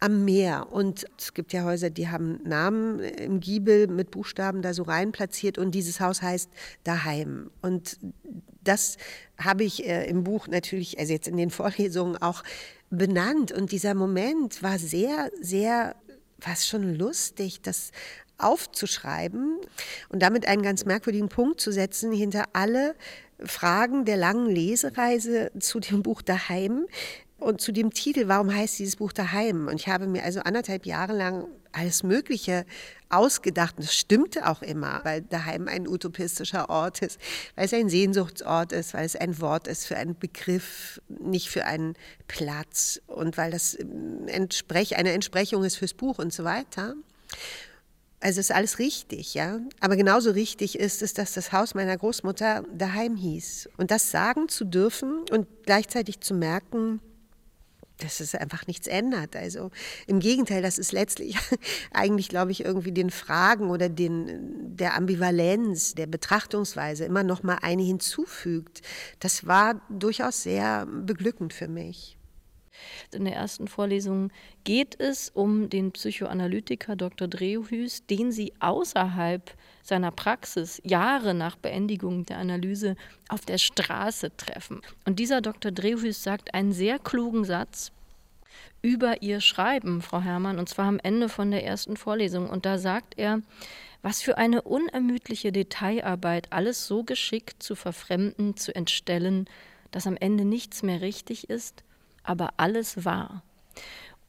am Meer. Und es gibt ja Häuser, die haben Namen im Giebel mit Buchstaben da so rein platziert und dieses Haus heißt Daheim. Und das habe ich äh, im Buch natürlich, also jetzt in den Vorlesungen auch benannt. Und dieser Moment war sehr, sehr, fast schon lustig, das aufzuschreiben und damit einen ganz merkwürdigen Punkt zu setzen hinter alle Fragen der langen Lesereise zu dem Buch Daheim, und zu dem Titel, warum heißt dieses Buch Daheim? Und ich habe mir also anderthalb Jahre lang alles Mögliche ausgedacht. Und das stimmte auch immer, weil daheim ein utopistischer Ort ist, weil es ein Sehnsuchtsort ist, weil es ein Wort ist für einen Begriff, nicht für einen Platz und weil das ähm, entsprech, eine Entsprechung ist fürs Buch und so weiter. Also ist alles richtig, ja. Aber genauso richtig ist es, dass das Haus meiner Großmutter daheim hieß. Und das sagen zu dürfen und gleichzeitig zu merken, dass es einfach nichts ändert. Also im Gegenteil, das ist letztlich eigentlich, glaube ich, irgendwie den Fragen oder den, der Ambivalenz, der Betrachtungsweise immer noch mal eine hinzufügt. Das war durchaus sehr beglückend für mich. In der ersten Vorlesung geht es um den Psychoanalytiker Dr. Drehhüs, den Sie außerhalb seiner Praxis Jahre nach Beendigung der Analyse auf der Straße treffen. Und dieser Dr. Drehhüs sagt einen sehr klugen Satz über ihr Schreiben, Frau Herrmann, und zwar am Ende von der ersten Vorlesung. Und da sagt er, was für eine unermüdliche Detailarbeit, alles so geschickt zu verfremden, zu entstellen, dass am Ende nichts mehr richtig ist aber alles wahr.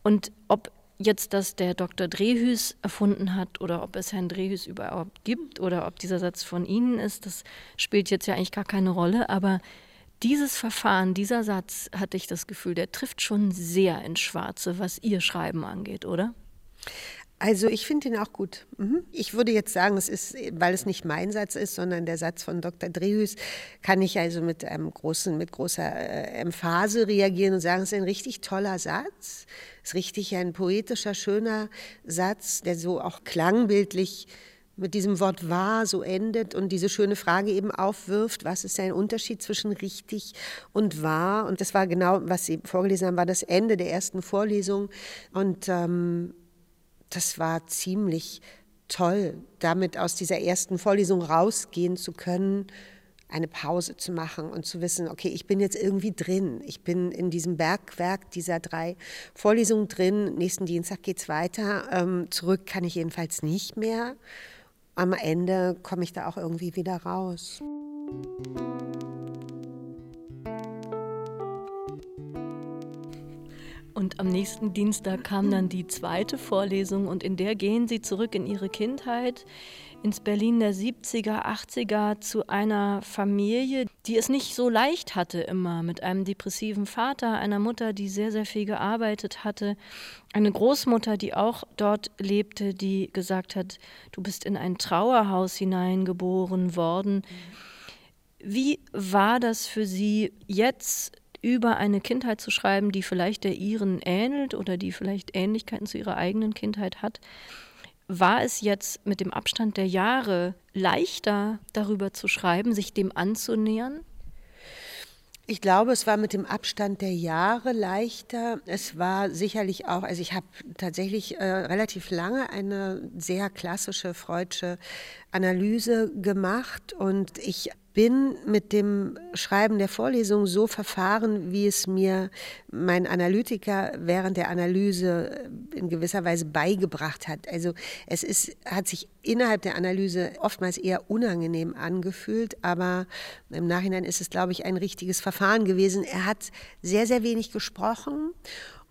Und ob jetzt das der Dr. Drehhüs erfunden hat oder ob es Herrn Drehhüs überhaupt gibt oder ob dieser Satz von Ihnen ist, das spielt jetzt ja eigentlich gar keine Rolle, aber dieses Verfahren, dieser Satz, hatte ich das Gefühl, der trifft schon sehr ins Schwarze, was Ihr Schreiben angeht, oder? Also ich finde ihn auch gut. Mhm. Ich würde jetzt sagen, es ist, weil es nicht mein Satz ist, sondern der Satz von Dr. Drehüs, kann ich also mit einem großen, mit großer äh, Emphase reagieren und sagen, es ist ein richtig toller Satz. Es ist richtig ein poetischer, schöner Satz, der so auch klangbildlich mit diesem Wort wahr so endet und diese schöne Frage eben aufwirft, was ist ein Unterschied zwischen richtig und wahr? Und das war genau, was Sie vorgelesen haben, war das Ende der ersten Vorlesung. Und ähm, das war ziemlich toll, damit aus dieser ersten Vorlesung rausgehen zu können, eine Pause zu machen und zu wissen, okay, ich bin jetzt irgendwie drin. Ich bin in diesem Bergwerk dieser drei Vorlesungen drin. Nächsten Dienstag geht es weiter. Ähm, zurück kann ich jedenfalls nicht mehr. Am Ende komme ich da auch irgendwie wieder raus. Und am nächsten Dienstag kam dann die zweite Vorlesung und in der gehen sie zurück in ihre Kindheit, ins Berlin der 70er, 80er zu einer Familie, die es nicht so leicht hatte immer, mit einem depressiven Vater, einer Mutter, die sehr, sehr viel gearbeitet hatte, eine Großmutter, die auch dort lebte, die gesagt hat, du bist in ein Trauerhaus hineingeboren worden. Wie war das für Sie jetzt über eine Kindheit zu schreiben, die vielleicht der ihren ähnelt oder die vielleicht Ähnlichkeiten zu ihrer eigenen Kindheit hat, war es jetzt mit dem Abstand der Jahre leichter darüber zu schreiben, sich dem anzunähern? Ich glaube, es war mit dem Abstand der Jahre leichter. Es war sicherlich auch, also ich habe tatsächlich äh, relativ lange eine sehr klassische freudsche Analyse gemacht und ich bin mit dem Schreiben der Vorlesung so verfahren, wie es mir mein Analytiker während der Analyse in gewisser Weise beigebracht hat. Also es ist, hat sich innerhalb der Analyse oftmals eher unangenehm angefühlt, aber im Nachhinein ist es, glaube ich, ein richtiges Verfahren gewesen. Er hat sehr, sehr wenig gesprochen.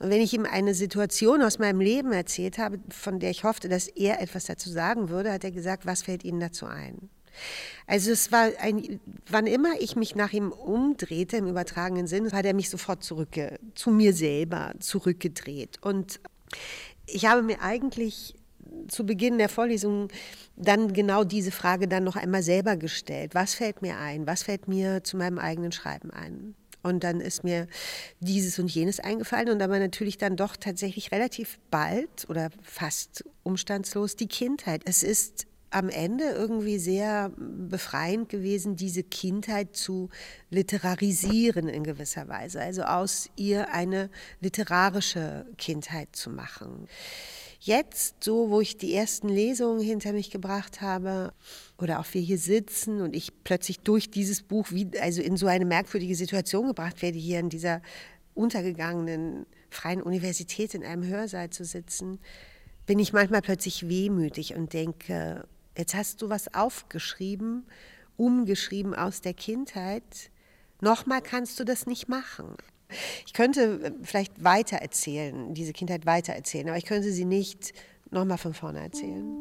Und wenn ich ihm eine Situation aus meinem Leben erzählt habe, von der ich hoffte, dass er etwas dazu sagen würde, hat er gesagt, was fällt Ihnen dazu ein? Also es war ein, wann immer ich mich nach ihm umdrehte, im übertragenen Sinn, hat er mich sofort zurück zu mir selber zurückgedreht. Und ich habe mir eigentlich zu Beginn der Vorlesung dann genau diese Frage dann noch einmal selber gestellt. Was fällt mir ein? Was fällt mir zu meinem eigenen Schreiben ein? Und dann ist mir dieses und jenes eingefallen und aber natürlich dann doch tatsächlich relativ bald oder fast umstandslos die Kindheit. Es ist am Ende irgendwie sehr befreiend gewesen, diese Kindheit zu literarisieren in gewisser Weise, also aus ihr eine literarische Kindheit zu machen. Jetzt, so wo ich die ersten Lesungen hinter mich gebracht habe oder auch wir hier sitzen und ich plötzlich durch dieses Buch wie, also in so eine merkwürdige Situation gebracht werde, hier in dieser untergegangenen freien Universität in einem Hörsaal zu sitzen, bin ich manchmal plötzlich wehmütig und denke, Jetzt hast du was aufgeschrieben, umgeschrieben aus der Kindheit. Nochmal kannst du das nicht machen. Ich könnte äh, vielleicht weiter erzählen, diese Kindheit weiter erzählen, aber ich könnte sie nicht nochmal von vorne erzählen.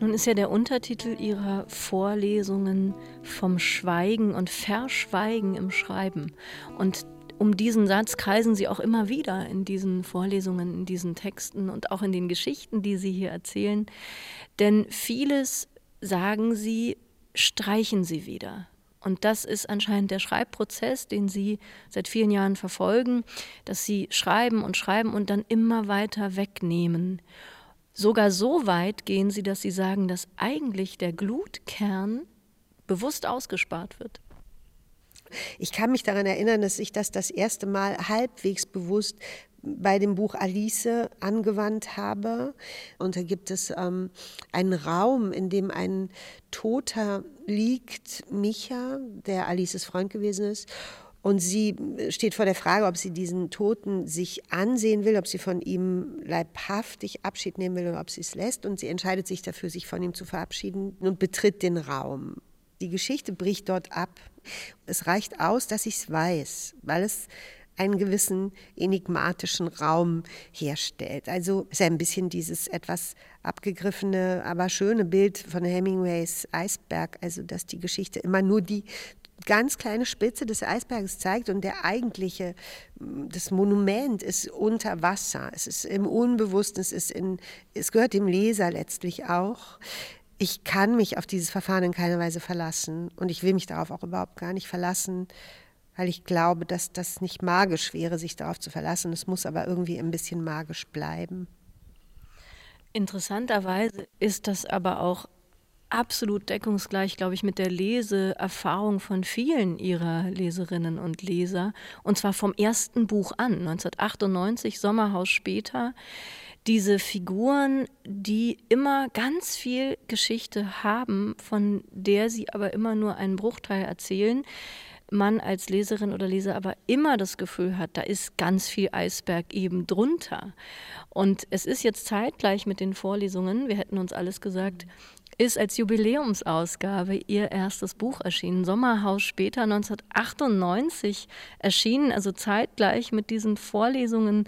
Nun ist ja der Untertitel Ihrer Vorlesungen vom Schweigen und Verschweigen im Schreiben. Und um diesen Satz kreisen sie auch immer wieder in diesen Vorlesungen, in diesen Texten und auch in den Geschichten, die sie hier erzählen. Denn vieles, sagen sie, streichen sie wieder. Und das ist anscheinend der Schreibprozess, den Sie seit vielen Jahren verfolgen, dass Sie schreiben und schreiben und dann immer weiter wegnehmen. Sogar so weit gehen Sie, dass Sie sagen, dass eigentlich der Glutkern bewusst ausgespart wird. Ich kann mich daran erinnern, dass ich das das erste Mal halbwegs bewusst bei dem Buch Alice angewandt habe. Und da gibt es ähm, einen Raum, in dem ein Toter liegt, Micha, der Alices Freund gewesen ist. Und sie steht vor der Frage, ob sie diesen Toten sich ansehen will, ob sie von ihm leibhaftig Abschied nehmen will oder ob sie es lässt. Und sie entscheidet sich dafür, sich von ihm zu verabschieden und betritt den Raum. Die Geschichte bricht dort ab. Es reicht aus, dass ich es weiß, weil es einen gewissen enigmatischen Raum herstellt. Also ist ein bisschen dieses etwas abgegriffene, aber schöne Bild von Hemingways Eisberg, also dass die Geschichte immer nur die ganz kleine Spitze des Eisberges zeigt und der eigentliche, das Monument ist unter Wasser. Es ist im Unbewussten, es, ist in, es gehört dem Leser letztlich auch ich kann mich auf dieses Verfahren in keiner Weise verlassen und ich will mich darauf auch überhaupt gar nicht verlassen, weil ich glaube, dass das nicht magisch wäre, sich darauf zu verlassen. Es muss aber irgendwie ein bisschen magisch bleiben. Interessanterweise ist das aber auch absolut deckungsgleich, glaube ich, mit der Leseerfahrung von vielen ihrer Leserinnen und Leser. Und zwar vom ersten Buch an, 1998, Sommerhaus später diese Figuren, die immer ganz viel Geschichte haben, von der sie aber immer nur einen Bruchteil erzählen, man als Leserin oder Leser aber immer das Gefühl hat, da ist ganz viel Eisberg eben drunter. Und es ist jetzt zeitgleich mit den Vorlesungen, wir hätten uns alles gesagt, ist als Jubiläumsausgabe ihr erstes Buch erschienen. Sommerhaus später 1998 erschienen, also zeitgleich mit diesen Vorlesungen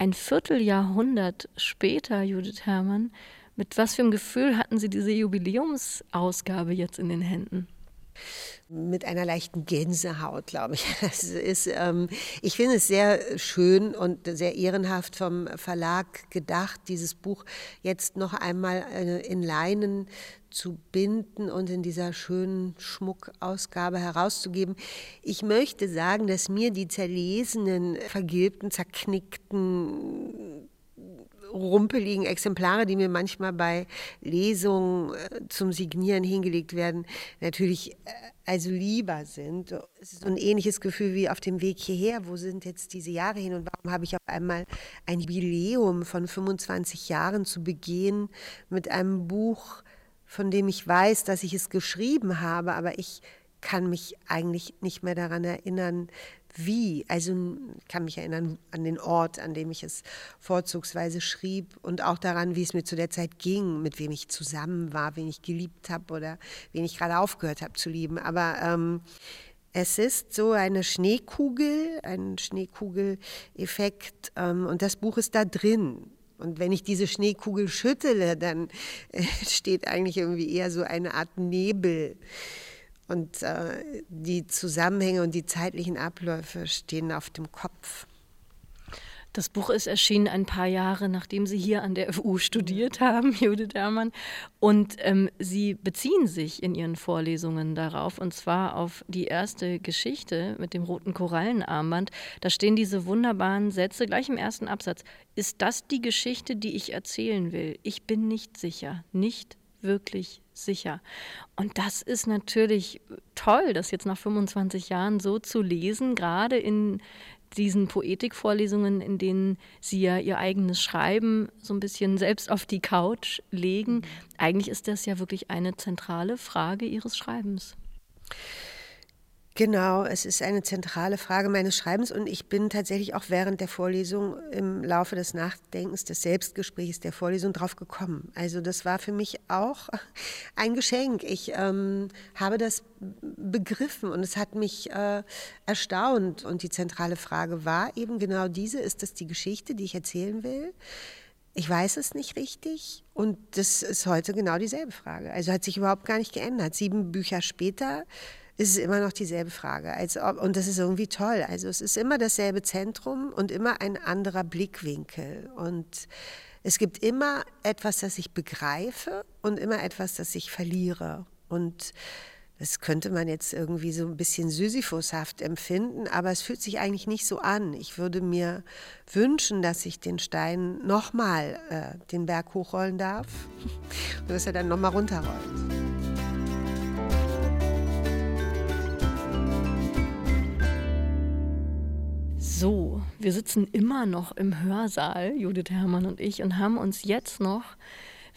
ein Vierteljahrhundert später, Judith Herrmann, mit was für einem Gefühl hatten Sie diese Jubiläumsausgabe jetzt in den Händen? Mit einer leichten Gänsehaut, glaube ich. Es ist, ähm, ich finde es sehr schön und sehr ehrenhaft vom Verlag gedacht, dieses Buch jetzt noch einmal äh, in Leinen zu binden und in dieser schönen Schmuckausgabe herauszugeben. Ich möchte sagen, dass mir die zerlesenen, vergilbten, zerknickten rumpeligen Exemplare, die mir manchmal bei Lesungen äh, zum Signieren hingelegt werden, natürlich äh, also lieber sind. Es ist so ein ähnliches Gefühl wie auf dem Weg hierher. Wo sind jetzt diese Jahre hin und warum habe ich auf einmal ein Jubiläum von 25 Jahren zu begehen mit einem Buch, von dem ich weiß, dass ich es geschrieben habe, aber ich kann mich eigentlich nicht mehr daran erinnern, wie. Also ich kann mich erinnern an den Ort, an dem ich es vorzugsweise schrieb und auch daran, wie es mir zu der Zeit ging, mit wem ich zusammen war, wen ich geliebt habe oder wen ich gerade aufgehört habe zu lieben. Aber ähm, es ist so eine Schneekugel, ein Schneekugeleffekt ähm, und das Buch ist da drin. Und wenn ich diese Schneekugel schüttele, dann äh, steht eigentlich irgendwie eher so eine Art Nebel und äh, die Zusammenhänge und die zeitlichen Abläufe stehen auf dem Kopf. Das Buch ist erschienen ein paar Jahre, nachdem Sie hier an der FU studiert haben, Judith Herrmann. Und ähm, Sie beziehen sich in Ihren Vorlesungen darauf, und zwar auf die erste Geschichte mit dem roten Korallenarmband. Da stehen diese wunderbaren Sätze gleich im ersten Absatz. Ist das die Geschichte, die ich erzählen will? Ich bin nicht sicher, nicht wirklich sicher. Und das ist natürlich toll, das jetzt nach 25 Jahren so zu lesen, gerade in diesen Poetikvorlesungen, in denen Sie ja Ihr eigenes Schreiben so ein bisschen selbst auf die Couch legen. Mhm. Eigentlich ist das ja wirklich eine zentrale Frage Ihres Schreibens. Genau, es ist eine zentrale Frage meines Schreibens und ich bin tatsächlich auch während der Vorlesung im Laufe des Nachdenkens, des Selbstgesprächs der Vorlesung drauf gekommen. Also das war für mich auch ein Geschenk. Ich ähm, habe das begriffen und es hat mich äh, erstaunt. Und die zentrale Frage war eben genau diese, ist das die Geschichte, die ich erzählen will? Ich weiß es nicht richtig und das ist heute genau dieselbe Frage. Also hat sich überhaupt gar nicht geändert. Sieben Bücher später ist es immer noch dieselbe Frage. Als ob, und das ist irgendwie toll. Also es ist immer dasselbe Zentrum und immer ein anderer Blickwinkel. Und es gibt immer etwas, das ich begreife und immer etwas, das ich verliere. Und das könnte man jetzt irgendwie so ein bisschen Sisyphushaft empfinden, aber es fühlt sich eigentlich nicht so an. Ich würde mir wünschen, dass ich den Stein nochmal äh, den Berg hochrollen darf und dass er dann nochmal runterrollt. So, wir sitzen immer noch im Hörsaal, Judith Herrmann und ich, und haben uns jetzt noch,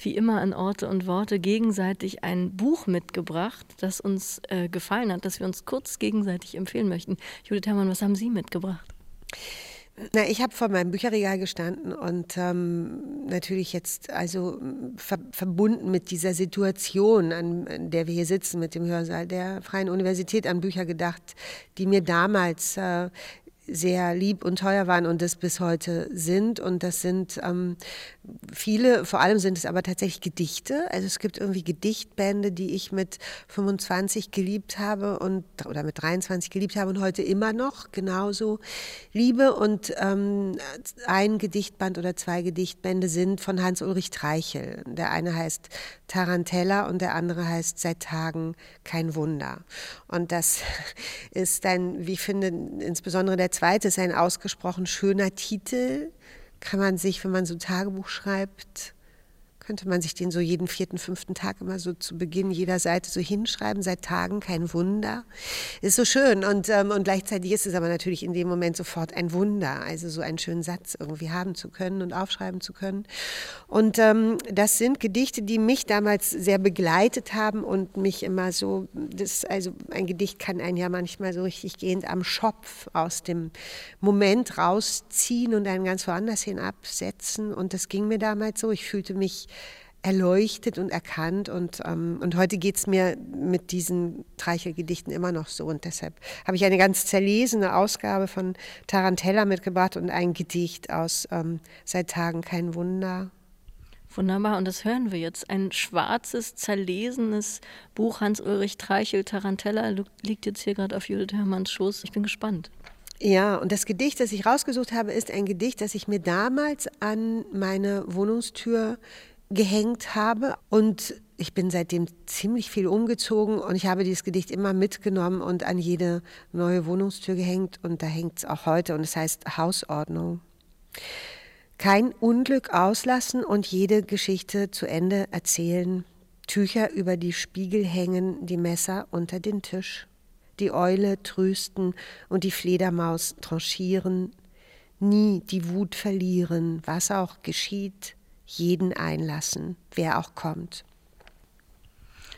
wie immer an Orte und Worte, gegenseitig ein Buch mitgebracht, das uns äh, gefallen hat, das wir uns kurz gegenseitig empfehlen möchten. Judith Herrmann, was haben Sie mitgebracht? Na, ich habe vor meinem Bücherregal gestanden und ähm, natürlich jetzt also ver verbunden mit dieser Situation, an, an, der wir hier sitzen, mit dem Hörsaal der Freien Universität, an Bücher gedacht, die mir damals äh, sehr lieb und teuer waren und das bis heute sind. Und das sind ähm, viele, vor allem sind es aber tatsächlich Gedichte. Also es gibt irgendwie Gedichtbände, die ich mit 25 geliebt habe und oder mit 23 geliebt habe und heute immer noch genauso liebe. Und ähm, ein Gedichtband oder zwei Gedichtbände sind von Hans-Ulrich Treichel. Der eine heißt Tarantella und der andere heißt Seit Tagen kein Wunder. Und das ist dann, wie ich finde, insbesondere der zweite ist ein ausgesprochen schöner Titel. Kann man sich, wenn man so ein Tagebuch schreibt, könnte man sich den so jeden vierten, fünften Tag immer so zu Beginn jeder Seite so hinschreiben, seit Tagen, kein Wunder. Ist so schön und, ähm, und gleichzeitig ist es aber natürlich in dem Moment sofort ein Wunder, also so einen schönen Satz irgendwie haben zu können und aufschreiben zu können. Und ähm, das sind Gedichte, die mich damals sehr begleitet haben und mich immer so, das, also ein Gedicht kann einen ja manchmal so richtig gehend am Schopf aus dem Moment rausziehen und einen ganz woanders hin absetzen und das ging mir damals so. Ich fühlte mich erleuchtet und erkannt. Und, ähm, und heute geht es mir mit diesen Treichel-Gedichten immer noch so. Und deshalb habe ich eine ganz zerlesene Ausgabe von Tarantella mitgebracht und ein Gedicht aus ähm, Seit Tagen kein Wunder. Wunderbar, und das hören wir jetzt. Ein schwarzes, zerlesenes Buch Hans-Ulrich Treichel, Tarantella, liegt jetzt hier gerade auf Judith Hermanns Schoß. Ich bin gespannt. Ja, und das Gedicht, das ich rausgesucht habe, ist ein Gedicht, das ich mir damals an meine Wohnungstür gehängt habe. Und ich bin seitdem ziemlich viel umgezogen und ich habe dieses Gedicht immer mitgenommen und an jede neue Wohnungstür gehängt. Und da hängt es auch heute und es heißt Hausordnung. Kein Unglück auslassen und jede Geschichte zu Ende erzählen. Tücher über die Spiegel hängen, die Messer unter den Tisch. Die Eule trösten und die Fledermaus tranchieren. Nie die Wut verlieren, was auch geschieht, jeden einlassen, wer auch kommt.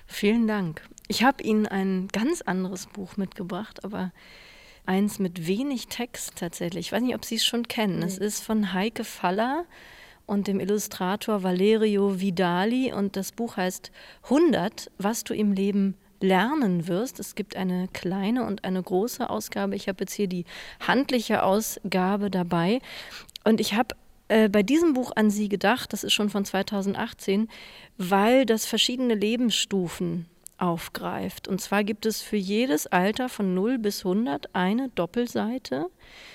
Vielen Dank. Ich habe Ihnen ein ganz anderes Buch mitgebracht, aber eins mit wenig Text tatsächlich. Ich weiß nicht, ob Sie es schon kennen. Es ist von Heike Faller und dem Illustrator Valerio Vidali und das Buch heißt 100, was du im Leben lernen wirst. Es gibt eine kleine und eine große Ausgabe. Ich habe jetzt hier die handliche Ausgabe dabei und ich habe äh, bei diesem Buch an Sie gedacht, das ist schon von 2018, weil das verschiedene Lebensstufen aufgreift. Und zwar gibt es für jedes Alter von 0 bis 100 eine Doppelseite.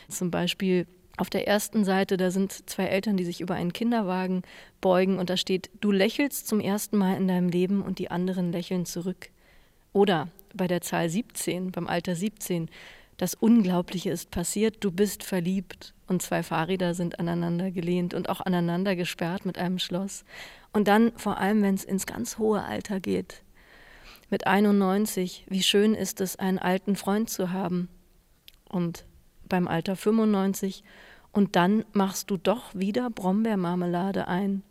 Zum Beispiel auf der ersten Seite, da sind zwei Eltern, die sich über einen Kinderwagen beugen und da steht, du lächelst zum ersten Mal in deinem Leben und die anderen lächeln zurück. Oder bei der Zahl 17, beim Alter 17, das Unglaubliche ist passiert, du bist verliebt und zwei Fahrräder sind aneinander gelehnt und auch aneinander gesperrt mit einem Schloss. Und dann vor allem, wenn es ins ganz hohe Alter geht, mit 91, wie schön ist es, einen alten Freund zu haben. Und beim Alter 95, und dann machst du doch wieder Brombeermarmelade ein.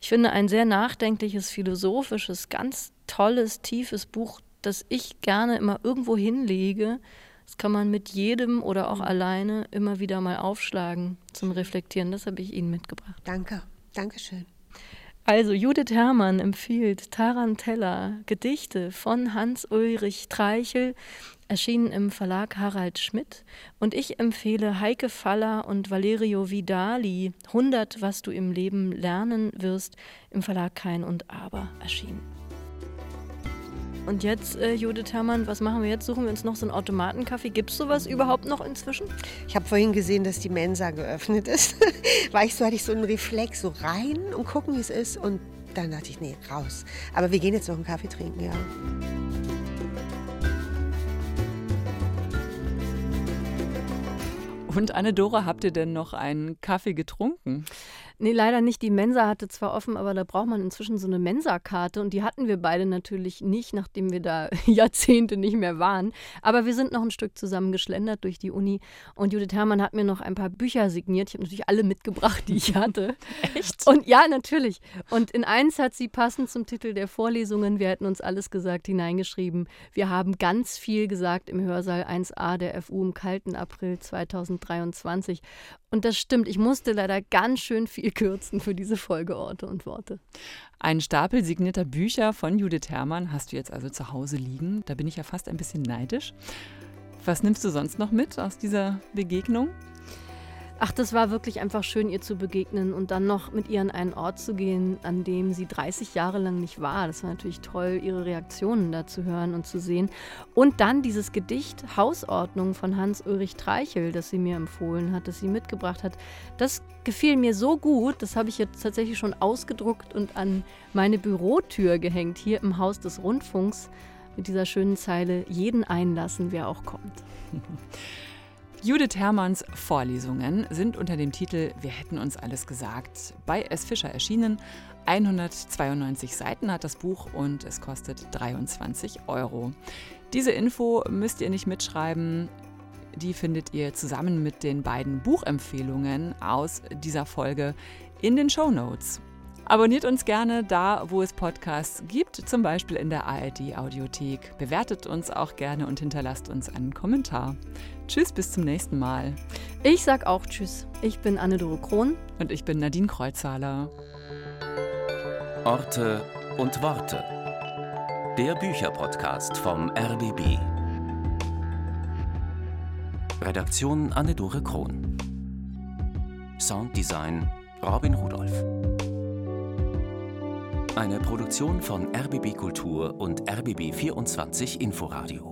Ich finde ein sehr nachdenkliches, philosophisches, ganz tolles, tiefes Buch, das ich gerne immer irgendwo hinlege. Das kann man mit jedem oder auch alleine immer wieder mal aufschlagen zum Reflektieren. Das habe ich Ihnen mitgebracht. Danke, Dankeschön. Also Judith Herrmann empfiehlt Tarantella, Gedichte von Hans-Ulrich Treichel, erschienen im Verlag Harald Schmidt. Und ich empfehle Heike Faller und Valerio Vidali, 100, was du im Leben lernen wirst, im Verlag Kein und Aber erschienen. Und jetzt, äh, Judith Herrmann, was machen wir jetzt? Suchen wir uns noch so einen Automatenkaffee? Gibt es sowas überhaupt noch inzwischen? Ich habe vorhin gesehen, dass die Mensa geöffnet ist. War ich so, hatte ich so einen Reflex, so rein und gucken, wie es ist. Und dann dachte ich, nee, raus. Aber wir gehen jetzt noch einen Kaffee trinken, ja. Und Anne-Dora, habt ihr denn noch einen Kaffee getrunken? Nee, leider nicht. Die Mensa hatte zwar offen, aber da braucht man inzwischen so eine Mensa-Karte und die hatten wir beide natürlich nicht, nachdem wir da Jahrzehnte nicht mehr waren. Aber wir sind noch ein Stück zusammen geschlendert durch die Uni und Judith Herrmann hat mir noch ein paar Bücher signiert. Ich habe natürlich alle mitgebracht, die ich hatte. Echt? Und ja, natürlich. Und in eins hat sie passend zum Titel der Vorlesungen, wir hätten uns alles gesagt, hineingeschrieben. Wir haben ganz viel gesagt im Hörsaal 1a der FU im kalten April 2023. Und das stimmt, ich musste leider ganz schön viel kürzen für diese Folge Orte und Worte. Ein Stapel signierter Bücher von Judith Herrmann hast du jetzt also zu Hause liegen. Da bin ich ja fast ein bisschen neidisch. Was nimmst du sonst noch mit aus dieser Begegnung? Ach, das war wirklich einfach schön, ihr zu begegnen und dann noch mit ihr an einen Ort zu gehen, an dem sie 30 Jahre lang nicht war. Das war natürlich toll, ihre Reaktionen da zu hören und zu sehen. Und dann dieses Gedicht Hausordnung von Hans-Ulrich Treichel, das sie mir empfohlen hat, das sie mitgebracht hat. Das gefiel mir so gut, das habe ich jetzt tatsächlich schon ausgedruckt und an meine Bürotür gehängt, hier im Haus des Rundfunks, mit dieser schönen Zeile: jeden einlassen, wer auch kommt. Judith Hermanns Vorlesungen sind unter dem Titel Wir hätten uns alles gesagt bei S. Fischer erschienen. 192 Seiten hat das Buch und es kostet 23 Euro. Diese Info müsst ihr nicht mitschreiben. Die findet ihr zusammen mit den beiden Buchempfehlungen aus dieser Folge in den Show Notes. Abonniert uns gerne da, wo es Podcasts gibt, zum Beispiel in der ARD Audiothek. Bewertet uns auch gerne und hinterlasst uns einen Kommentar. Tschüss, bis zum nächsten Mal. Ich sag auch Tschüss. Ich bin Anne-Dore Krohn. Und ich bin Nadine Kreuzhaler. Orte und Worte. Der Bücherpodcast vom RBB. Redaktion Anne-Dore Krohn. Sounddesign Robin Rudolph. Eine Produktion von RBB Kultur und RBB 24 Inforadio.